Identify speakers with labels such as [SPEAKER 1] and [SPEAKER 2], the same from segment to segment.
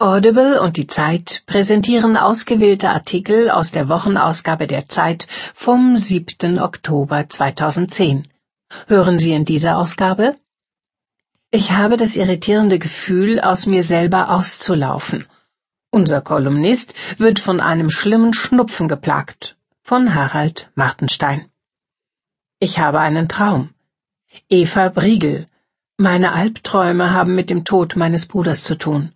[SPEAKER 1] Audible und die Zeit präsentieren ausgewählte Artikel aus der Wochenausgabe der Zeit vom 7. Oktober 2010. Hören Sie in dieser Ausgabe? Ich habe das irritierende Gefühl, aus mir selber auszulaufen. Unser Kolumnist wird von einem schlimmen Schnupfen geplagt. Von Harald Martenstein. Ich habe einen Traum. Eva Briegel. Meine Albträume haben mit dem Tod meines Bruders zu tun.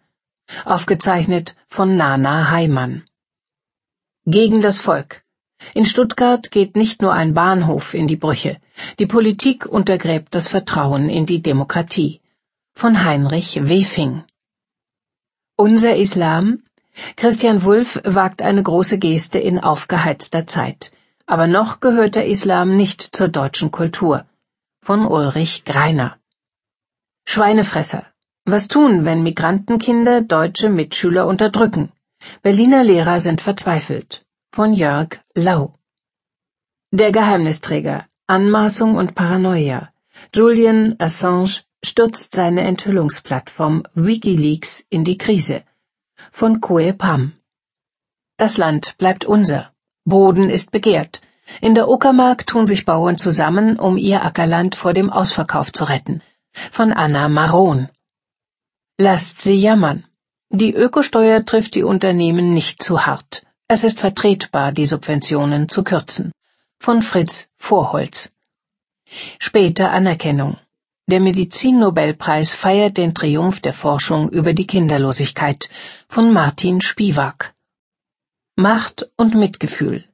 [SPEAKER 1] Aufgezeichnet von Nana Heimann. Gegen das Volk. In Stuttgart geht nicht nur ein Bahnhof in die Brüche. Die Politik untergräbt das Vertrauen in die Demokratie. Von Heinrich Wefing. Unser Islam? Christian Wulff wagt eine große Geste in aufgeheizter Zeit. Aber noch gehört der Islam nicht zur deutschen Kultur. Von Ulrich Greiner. Schweinefresser. Was tun, wenn Migrantenkinder deutsche Mitschüler unterdrücken? Berliner Lehrer sind verzweifelt. Von Jörg Lau. Der Geheimnisträger. Anmaßung und Paranoia. Julian Assange stürzt seine Enthüllungsplattform Wikileaks in die Krise. Von Koe Pam. Das Land bleibt unser. Boden ist begehrt. In der Uckermark tun sich Bauern zusammen, um ihr Ackerland vor dem Ausverkauf zu retten. Von Anna Maron. Lasst sie jammern. Die Ökosteuer trifft die Unternehmen nicht zu hart. Es ist vertretbar, die Subventionen zu kürzen. Von Fritz Vorholz. Später Anerkennung. Der Medizinnobelpreis feiert den Triumph der Forschung über die Kinderlosigkeit von Martin Spivak. Macht und Mitgefühl.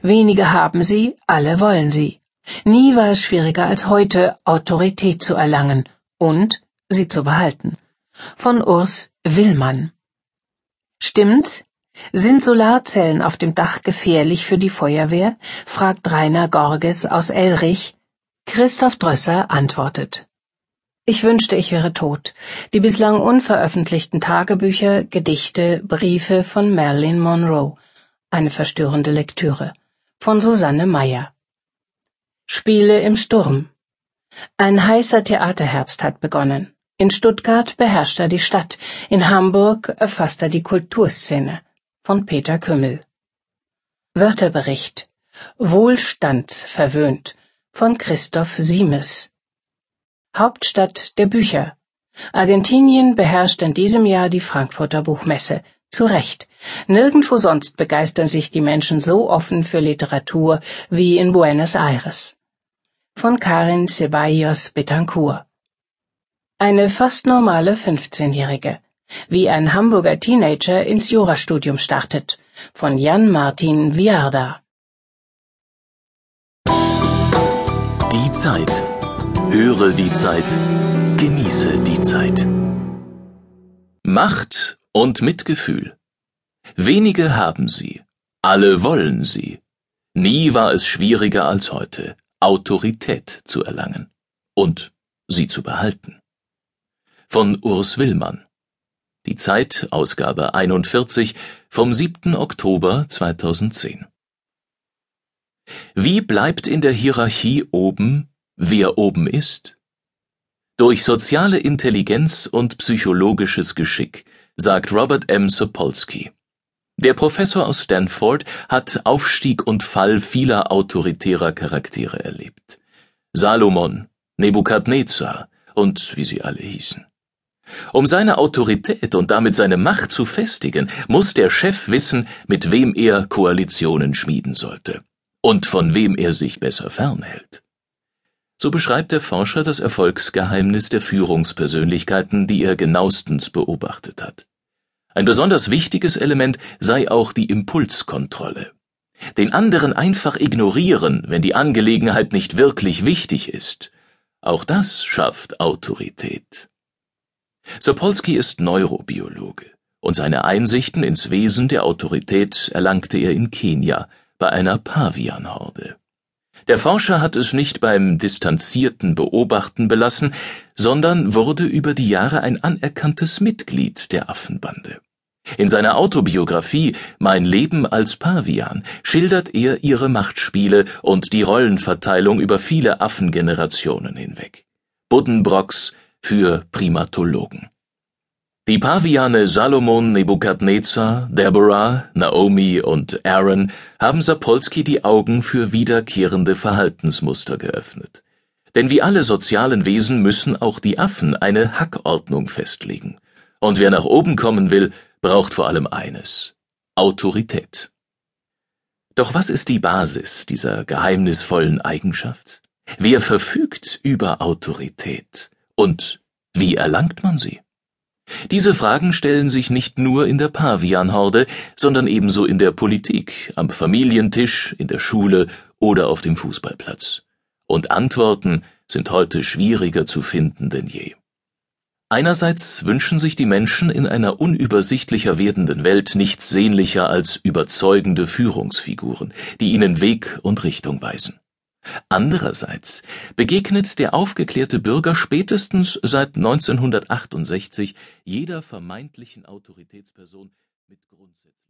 [SPEAKER 1] Wenige haben sie, alle wollen sie. Nie war es schwieriger als heute, Autorität zu erlangen und sie zu behalten von Urs Willmann. Stimmt's? Sind Solarzellen auf dem Dach gefährlich für die Feuerwehr? fragt Rainer Gorges aus Elrich. Christoph Drösser antwortet. Ich wünschte, ich wäre tot. Die bislang unveröffentlichten Tagebücher, Gedichte, Briefe von Marilyn Monroe. Eine verstörende Lektüre. Von Susanne Meyer. Spiele im Sturm. Ein heißer Theaterherbst hat begonnen. In Stuttgart beherrscht er die Stadt, in Hamburg erfasst er die Kulturszene. Von Peter Kümmel. Wörterbericht Wohlstandsverwöhnt von Christoph Siemes. Hauptstadt der Bücher. Argentinien beherrscht in diesem Jahr die Frankfurter Buchmesse. Zu Recht. Nirgendwo sonst begeistern sich die Menschen so offen für Literatur wie in Buenos Aires. Von Karin Ceballos Betancourt. Eine fast normale 15-Jährige. Wie ein Hamburger Teenager ins Jurastudium startet. Von Jan Martin Viarda.
[SPEAKER 2] Die Zeit. Höre die Zeit. Genieße die Zeit. Macht und Mitgefühl. Wenige haben sie. Alle wollen sie. Nie war es schwieriger als heute, Autorität zu erlangen und sie zu behalten von Urs Willmann. Die Zeit, Ausgabe 41 vom 7. Oktober 2010. Wie bleibt in der Hierarchie oben, wer oben ist? Durch soziale Intelligenz und psychologisches Geschick, sagt Robert M. Sapolsky. Der Professor aus Stanford hat Aufstieg und Fall vieler autoritärer Charaktere erlebt. Salomon, Nebukadnezar und wie sie alle hießen. Um seine Autorität und damit seine Macht zu festigen, muss der Chef wissen, mit wem er Koalitionen schmieden sollte und von wem er sich besser fernhält. So beschreibt der Forscher das Erfolgsgeheimnis der Führungspersönlichkeiten, die er genauestens beobachtet hat. Ein besonders wichtiges Element sei auch die Impulskontrolle. Den anderen einfach ignorieren, wenn die Angelegenheit nicht wirklich wichtig ist. Auch das schafft Autorität. Sapolsky ist Neurobiologe, und seine Einsichten ins Wesen der Autorität erlangte er in Kenia bei einer Pavianhorde. Der Forscher hat es nicht beim distanzierten Beobachten belassen, sondern wurde über die Jahre ein anerkanntes Mitglied der Affenbande. In seiner Autobiografie Mein Leben als Pavian schildert er ihre Machtspiele und die Rollenverteilung über viele Affengenerationen hinweg. Buddenbrocks für Primatologen. Die Paviane Salomon, Nebukadnezar, Deborah, Naomi und Aaron haben Sapolsky die Augen für wiederkehrende Verhaltensmuster geöffnet. Denn wie alle sozialen Wesen müssen auch die Affen eine Hackordnung festlegen. Und wer nach oben kommen will, braucht vor allem eines Autorität. Doch was ist die Basis dieser geheimnisvollen Eigenschaft? Wer verfügt über Autorität? Und wie erlangt man sie? Diese Fragen stellen sich nicht nur in der Pavianhorde, sondern ebenso in der Politik, am Familientisch, in der Schule oder auf dem Fußballplatz. Und Antworten sind heute schwieriger zu finden denn je. Einerseits wünschen sich die Menschen in einer unübersichtlicher werdenden Welt nichts sehnlicher als überzeugende Führungsfiguren, die ihnen Weg und Richtung weisen. Andererseits begegnet der aufgeklärte Bürger spätestens seit 1968 jeder vermeintlichen Autoritätsperson mit grundsätzlichem